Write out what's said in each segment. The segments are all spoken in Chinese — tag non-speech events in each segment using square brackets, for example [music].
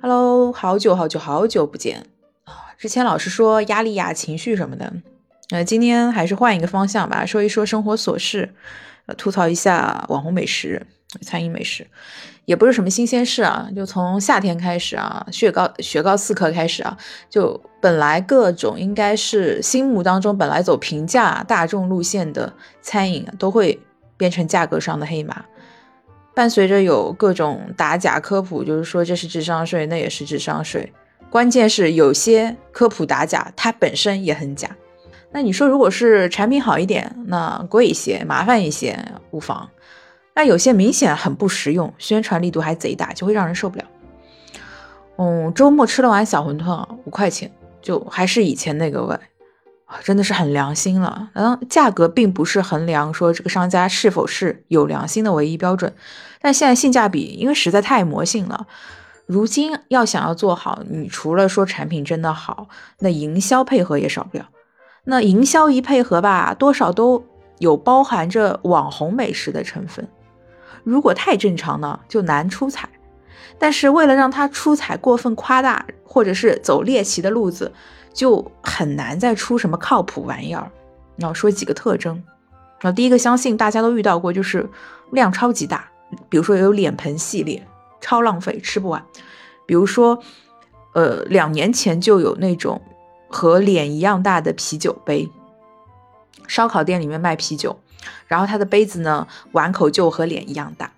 Hello，好久好久好久不见啊！之前老是说压力呀、情绪什么的，呃，今天还是换一个方向吧，说一说生活琐事，呃，吐槽一下网红美食、餐饮美食，也不是什么新鲜事啊。就从夏天开始啊，雪糕雪糕刺客开始啊，就本来各种应该是心目当中本来走平价大众路线的餐饮，都会变成价格上的黑马。伴随着有各种打假科普，就是说这是智商税，那也是智商税。关键是有些科普打假，它本身也很假。那你说，如果是产品好一点，那贵一些，麻烦一些无妨。那有些明显很不实用，宣传力度还贼大，就会让人受不了。嗯，周末吃了碗小馄饨，五块钱，就还是以前那个味。真的是很良心了，嗯，价格并不是衡量说这个商家是否是有良心的唯一标准，但现在性价比因为实在太魔性了，如今要想要做好，你除了说产品真的好，那营销配合也少不了，那营销一配合吧，多少都有包含着网红美食的成分，如果太正常呢，就难出彩，但是为了让它出彩，过分夸大或者是走猎奇的路子。就很难再出什么靠谱玩意儿。那我说几个特征。那第一个，相信大家都遇到过，就是量超级大。比如说有脸盆系列，超浪费，吃不完。比如说，呃，两年前就有那种和脸一样大的啤酒杯，烧烤店里面卖啤酒，然后它的杯子呢，碗口就和脸一样大。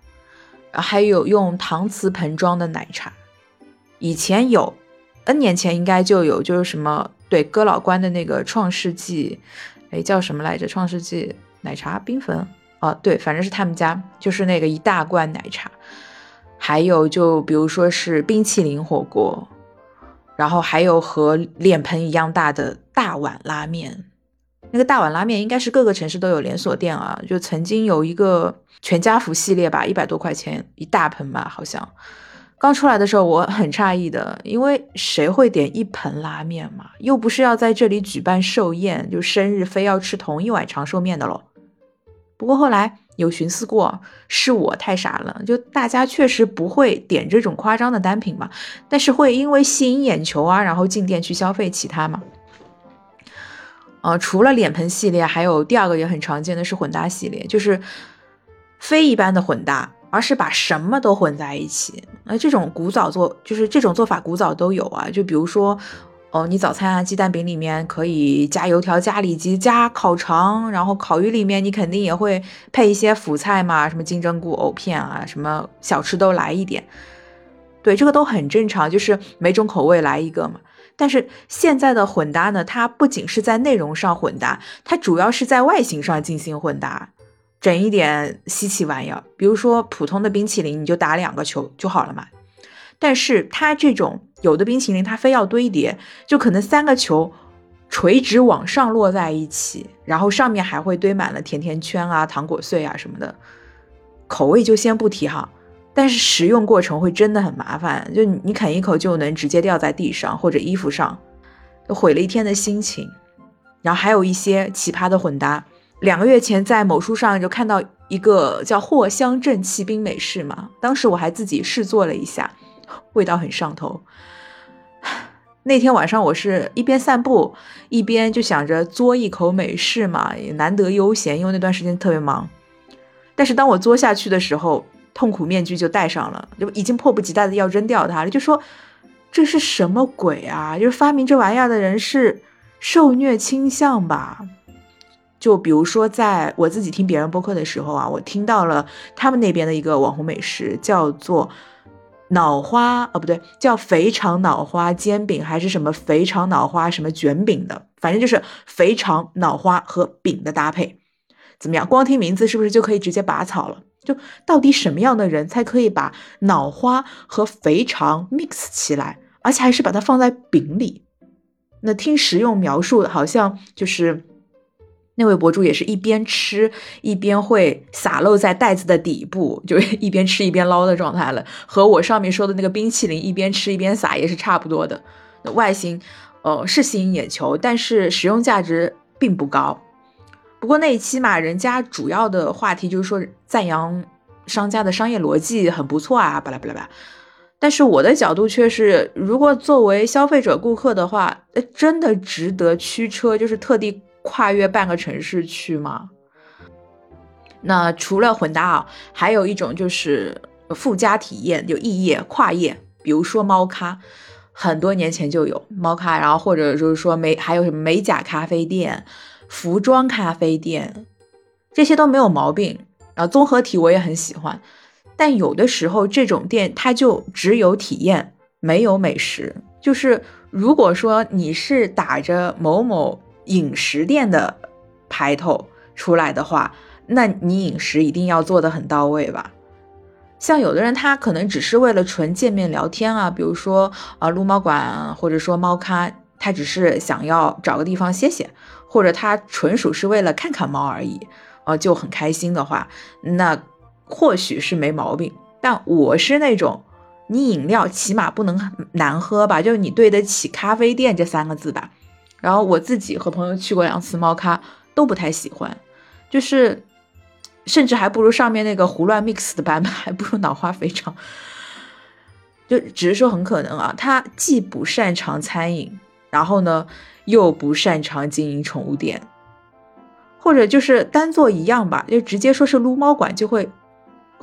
还有用搪瓷盆装的奶茶，以前有。N 年前应该就有，就是什么对哥老关的那个创世纪，哎叫什么来着？创世纪奶茶冰粉啊，对，反正是他们家，就是那个一大罐奶茶。还有就比如说是冰淇淋火锅，然后还有和脸盆一样大的大碗拉面，那个大碗拉面应该是各个城市都有连锁店啊，就曾经有一个全家福系列吧，一百多块钱一大盆吧，好像。刚出来的时候我很诧异的，因为谁会点一盆拉面嘛？又不是要在这里举办寿宴，就生日非要吃同一碗长寿面的喽。不过后来有寻思过，是我太傻了，就大家确实不会点这种夸张的单品嘛，但是会因为吸引眼球啊，然后进店去消费其他嘛。呃，除了脸盆系列，还有第二个也很常见的是混搭系列，就是非一般的混搭。而是把什么都混在一起，那这种古早做就是这种做法古早都有啊，就比如说，哦，你早餐啊鸡蛋饼里面可以加油条、加里脊、加烤肠，然后烤鱼里面你肯定也会配一些辅菜嘛，什么金针菇、藕片啊，什么小吃都来一点，对，这个都很正常，就是每种口味来一个嘛。但是现在的混搭呢，它不仅是在内容上混搭，它主要是在外形上进行混搭。整一点稀奇玩意儿，比如说普通的冰淇淋，你就打两个球就好了嘛。但是它这种有的冰淇淋，它非要堆叠，就可能三个球垂直往上落在一起，然后上面还会堆满了甜甜圈啊、糖果碎啊什么的。口味就先不提哈，但是食用过程会真的很麻烦，就你啃一口就能直接掉在地上或者衣服上，毁了一天的心情。然后还有一些奇葩的混搭。两个月前，在某书上就看到一个叫藿香正气冰美式嘛，当时我还自己试做了一下，味道很上头。那天晚上我是一边散步，一边就想着嘬一口美式嘛，也难得悠闲，因为那段时间特别忙。但是当我嘬下去的时候，痛苦面具就戴上了，就已经迫不及待的要扔掉它了，就说这是什么鬼啊？就是发明这玩意儿的人是受虐倾向吧？就比如说，在我自己听别人播客的时候啊，我听到了他们那边的一个网红美食，叫做脑花，哦不对，叫肥肠脑花煎饼，还是什么肥肠脑花什么卷饼的，反正就是肥肠脑花和饼的搭配，怎么样？光听名字是不是就可以直接拔草了？就到底什么样的人才可以把脑花和肥肠 mix 起来，而且还是把它放在饼里？那听食用描述，好像就是。那位博主也是一边吃一边会洒漏在袋子的底部，就 [laughs] 一边吃一边捞的状态了，和我上面说的那个冰淇淋一边吃一边撒也是差不多的。外形，呃，是吸引眼球，但是实用价值并不高。不过那一期嘛，人家主要的话题就是说赞扬商家的商业逻辑很不错啊，巴拉巴拉巴拉。但是我的角度却是，如果作为消费者顾客的话，真的值得驱车，就是特地跨越半个城市去吗？那除了混搭啊，还有一种就是附加体验，就异业跨业，比如说猫咖，很多年前就有猫咖，然后或者就是说美还有什么美甲咖啡店、服装咖啡店，这些都没有毛病。然后综合体我也很喜欢。但有的时候，这种店它就只有体验，没有美食。就是如果说你是打着某某饮食店的牌头出来的话，那你饮食一定要做的很到位吧？像有的人他可能只是为了纯见面聊天啊，比如说啊撸猫馆或者说猫咖，他只是想要找个地方歇歇，或者他纯属是为了看看猫而已，啊就很开心的话，那。或许是没毛病，但我是那种，你饮料起码不能难喝吧，就是你对得起咖啡店这三个字吧。然后我自己和朋友去过两次猫咖，都不太喜欢，就是甚至还不如上面那个胡乱 mix 的版本，[laughs] 还不如脑花肥肠。就只是说很可能啊，他既不擅长餐饮，然后呢又不擅长经营宠物店，或者就是单做一样吧，就直接说是撸猫馆就会。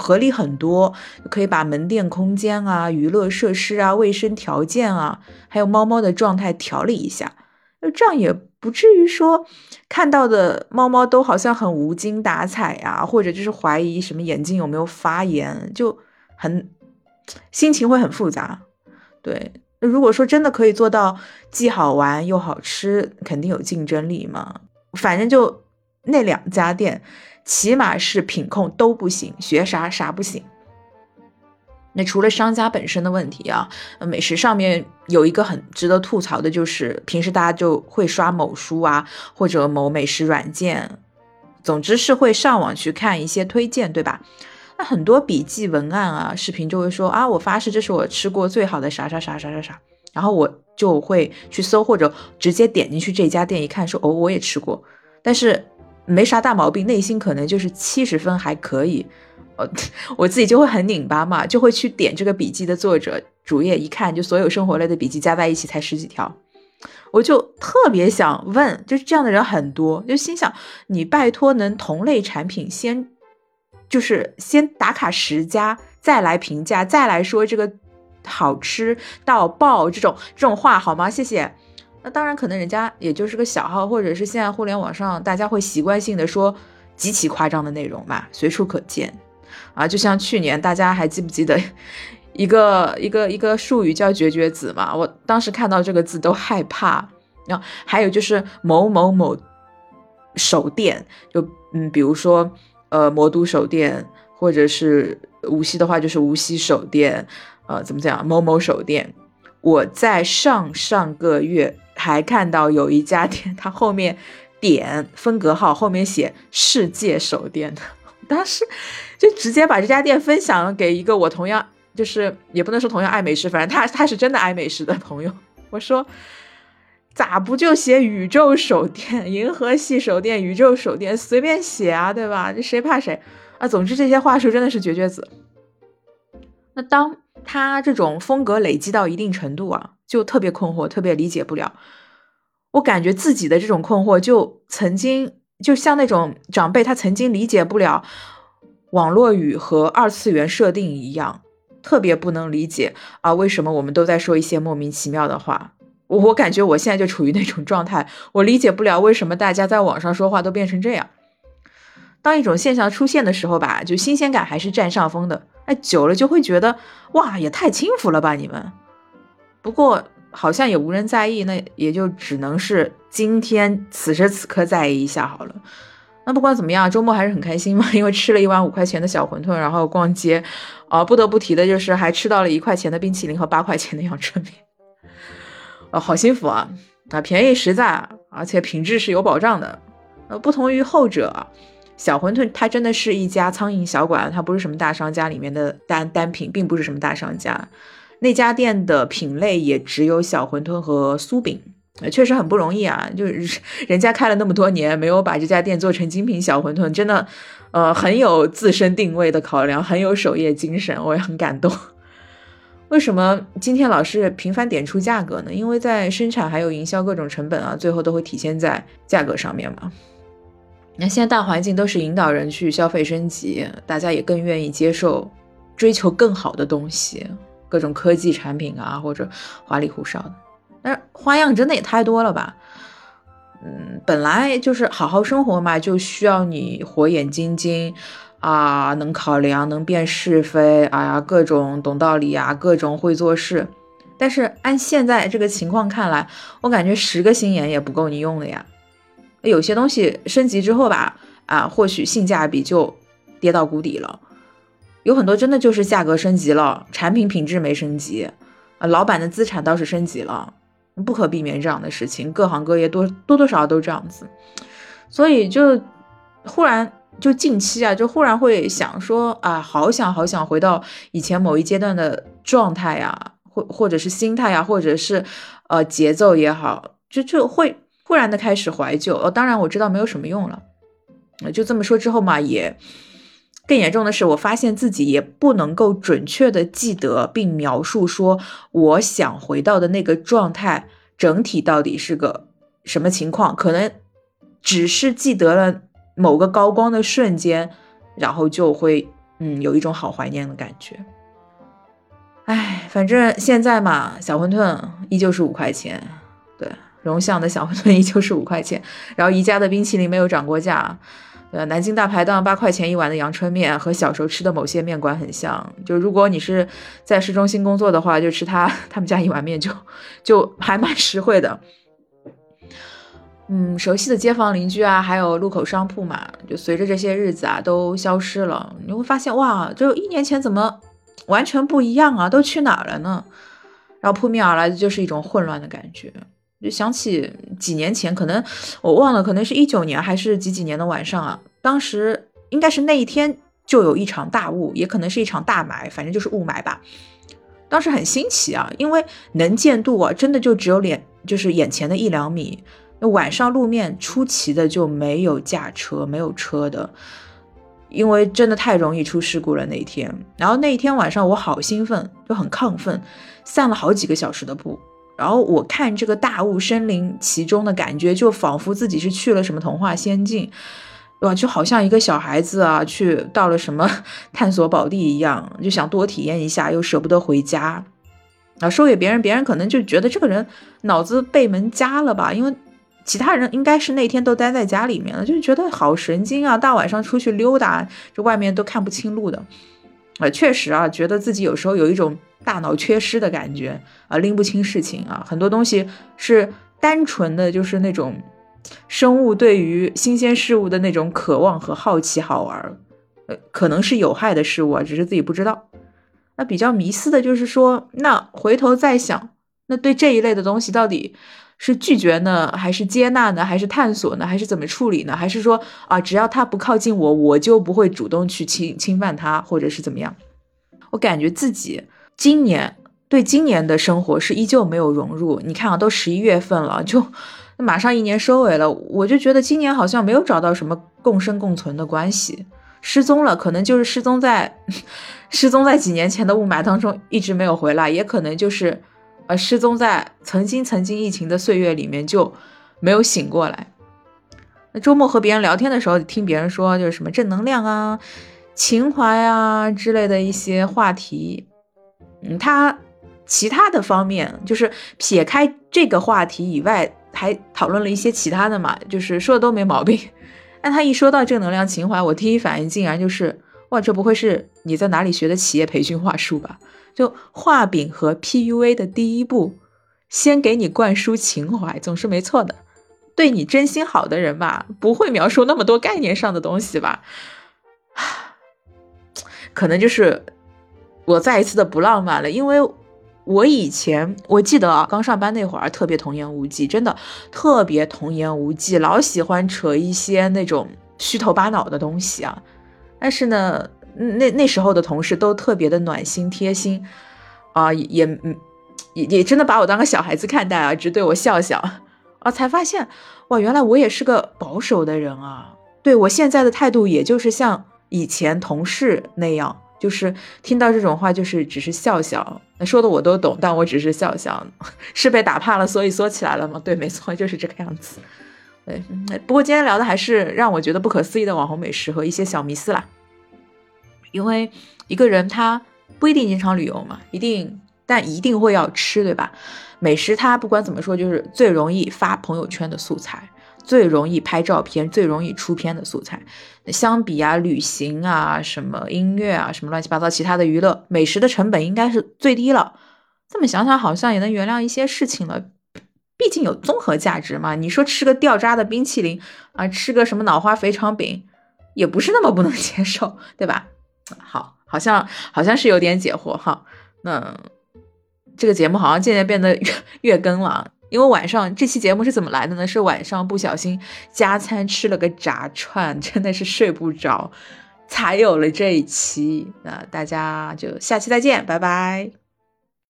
合理很多，可以把门店空间啊、娱乐设施啊、卫生条件啊，还有猫猫的状态调理一下，那这样也不至于说看到的猫猫都好像很无精打采啊，或者就是怀疑什么眼睛有没有发炎，就很心情会很复杂。对，那如果说真的可以做到既好玩又好吃，肯定有竞争力嘛。反正就那两家店。起码是品控都不行，学啥啥不行。那除了商家本身的问题啊，美食上面有一个很值得吐槽的，就是平时大家就会刷某书啊，或者某美食软件，总之是会上网去看一些推荐，对吧？那很多笔记文案啊、视频就会说啊，我发誓这是我吃过最好的啥啥啥啥啥啥，然后我就会去搜或者直接点进去这家店一看，说哦，我也吃过，但是。没啥大毛病，内心可能就是七十分还可以，呃，[laughs] 我自己就会很拧巴嘛，就会去点这个笔记的作者主页一看，就所有生活类的笔记加在一起才十几条，我就特别想问，就是这样的人很多，就心想你拜托能同类产品先，就是先打卡十家，再来评价，再来说这个好吃到爆这种这种话好吗？谢谢。那当然，可能人家也就是个小号，或者是现在互联网上大家会习惯性的说极其夸张的内容嘛，随处可见啊。就像去年大家还记不记得 [laughs] 一个一个一个术语叫“绝绝子”嘛？我当时看到这个字都害怕。然后还有就是某某某手电，就嗯，比如说呃魔都手电，或者是无锡的话就是无锡手电，呃，怎么讲？某某手电。我在上上个月。还看到有一家店，它后面点分隔号，后面写“世界手电”的，当时就直接把这家店分享给一个我同样就是也不能说同样爱美食，反正他他是真的爱美食的朋友。我说咋不就写“宇宙手店”、“银河系手店”、“宇宙手店”，随便写啊，对吧？这谁怕谁啊？总之这些话术真的是绝绝子。那当他这种风格累积到一定程度啊。就特别困惑，特别理解不了。我感觉自己的这种困惑，就曾经就像那种长辈，他曾经理解不了网络语和二次元设定一样，特别不能理解啊，为什么我们都在说一些莫名其妙的话？我感觉我现在就处于那种状态，我理解不了为什么大家在网上说话都变成这样。当一种现象出现的时候吧，就新鲜感还是占上风的。哎，久了就会觉得哇，也太轻浮了吧，你们。不过好像也无人在意，那也就只能是今天此时此刻在意一下好了。那不管怎么样，周末还是很开心嘛，因为吃了一碗五块钱的小馄饨，然后逛街，啊，不得不提的就是还吃到了一块钱的冰淇淋和八块钱的阳春面，啊，好幸福啊！啊，便宜实在，而且品质是有保障的。呃，不同于后者，小馄饨它真的是一家苍蝇小馆，它不是什么大商家里面的单单品，并不是什么大商家。那家店的品类也只有小馄饨和酥饼，确实很不容易啊！就是 [laughs] 人家开了那么多年，没有把这家店做成精品小馄饨，真的，呃，很有自身定位的考量，很有守业精神，我也很感动。[laughs] 为什么今天老是频繁点出价格呢？因为在生产还有营销各种成本啊，最后都会体现在价格上面嘛。那现在大环境都是引导人去消费升级，大家也更愿意接受追求更好的东西，各种科技产品啊，或者花里胡哨的。但是花样真的也太多了吧？嗯，本来就是好好生活嘛，就需要你火眼金睛。啊，能考量，能辨是非，哎呀，各种懂道理啊，各种会做事。但是按现在这个情况看来，我感觉十个心眼也不够你用的呀。有些东西升级之后吧，啊，或许性价比就跌到谷底了。有很多真的就是价格升级了，产品品质没升级，啊，老板的资产倒是升级了，不可避免这样的事情，各行各业多多多少少都这样子。所以就忽然。就近期啊，就忽然会想说啊，好想好想回到以前某一阶段的状态呀，或或者是心态呀，或者是呃节奏也好，就就会忽然的开始怀旧。呃，当然我知道没有什么用了。就这么说之后嘛，也更严重的是，我发现自己也不能够准确的记得并描述说我想回到的那个状态整体到底是个什么情况，可能只是记得了。某个高光的瞬间，然后就会嗯有一种好怀念的感觉。哎，反正现在嘛，小馄饨依旧是五块钱，对，荣巷的小馄饨依旧是五块钱。然后宜家的冰淇淋没有涨过价，呃，南京大排档八块钱一碗的阳春面和小时候吃的某些面馆很像。就如果你是在市中心工作的话，就吃他 [laughs] 他们家一碗面就就还蛮实惠的。嗯，熟悉的街坊邻居啊，还有路口商铺嘛，就随着这些日子啊都消失了。你会发现，哇，就一年前怎么完全不一样啊？都去哪儿了呢？然后扑面而来的就是一种混乱的感觉。就想起几年前，可能我忘了，可能是一九年还是几几年的晚上啊？当时应该是那一天就有一场大雾，也可能是一场大霾，反正就是雾霾吧。当时很新奇啊，因为能见度啊，真的就只有脸，就是眼前的一两米。那晚上路面出奇的就没有驾车，没有车的，因为真的太容易出事故了那一天。然后那一天晚上我好兴奋，就很亢奋，散了好几个小时的步。然后我看这个大雾身临其中的感觉，就仿佛自己是去了什么童话仙境，哇？就好像一个小孩子啊，去到了什么 [laughs] 探索宝地一样，就想多体验一下，又舍不得回家。啊，说给别人，别人可能就觉得这个人脑子被门夹了吧，因为。其他人应该是那天都待在家里面了，就觉得好神经啊！大晚上出去溜达，这外面都看不清路的，啊，确实啊，觉得自己有时候有一种大脑缺失的感觉啊，拎不清事情啊，很多东西是单纯的就是那种生物对于新鲜事物的那种渴望和好奇好玩，呃，可能是有害的事物啊，只是自己不知道。那比较迷思的就是说，那回头再想，那对这一类的东西到底？是拒绝呢，还是接纳呢，还是探索呢，还是怎么处理呢？还是说啊，只要他不靠近我，我就不会主动去侵侵犯他，或者是怎么样？我感觉自己今年对今年的生活是依旧没有融入。你看啊，都十一月份了，就马上一年收尾了，我就觉得今年好像没有找到什么共生共存的关系，失踪了，可能就是失踪在 [laughs] 失踪在几年前的雾霾当中，一直没有回来，也可能就是。而失踪在曾经曾经疫情的岁月里面就没有醒过来。那周末和别人聊天的时候，听别人说就是什么正能量啊、情怀啊之类的一些话题。嗯，他其他的方面就是撇开这个话题以外，还讨论了一些其他的嘛，就是说的都没毛病。但他一说到正能量情怀，我第一反应竟然就是哇，这不会是你在哪里学的企业培训话术吧？就画饼和 PUA 的第一步，先给你灌输情怀，总是没错的。对你真心好的人吧，不会描述那么多概念上的东西吧？可能就是我再一次的不浪漫了，因为我以前我记得啊，刚上班那会儿特别童言无忌，真的特别童言无忌，老喜欢扯一些那种虚头巴脑的东西啊。但是呢。那那时候的同事都特别的暖心贴心，啊，也，也也真的把我当个小孩子看待啊，只对我笑笑，啊，才发现哇，原来我也是个保守的人啊，对我现在的态度也就是像以前同事那样就是听到这种话，就是只是笑笑。说的我都懂，但我只是笑笑，[laughs] 是被打怕了，所以缩起来了吗？对，没错，就是这个样子。对，不过今天聊的还是让我觉得不可思议的网红美食和一些小迷思啦。因为一个人他不一定经常旅游嘛，一定但一定会要吃，对吧？美食它不管怎么说，就是最容易发朋友圈的素材。最容易拍照片、最容易出片的素材，相比啊，旅行啊，什么音乐啊，什么乱七八糟其他的娱乐，美食的成本应该是最低了。这么想想，好像也能原谅一些事情了。毕竟有综合价值嘛。你说吃个掉渣的冰淇淋啊，吃个什么脑花肥肠饼，也不是那么不能 [laughs] 接受，对吧？好，好像好像是有点解惑哈。那这个节目好像渐渐变得越越更了。因为晚上这期节目是怎么来的呢？是晚上不小心加餐吃了个炸串，真的是睡不着，才有了这一期。那大家就下期再见，拜拜。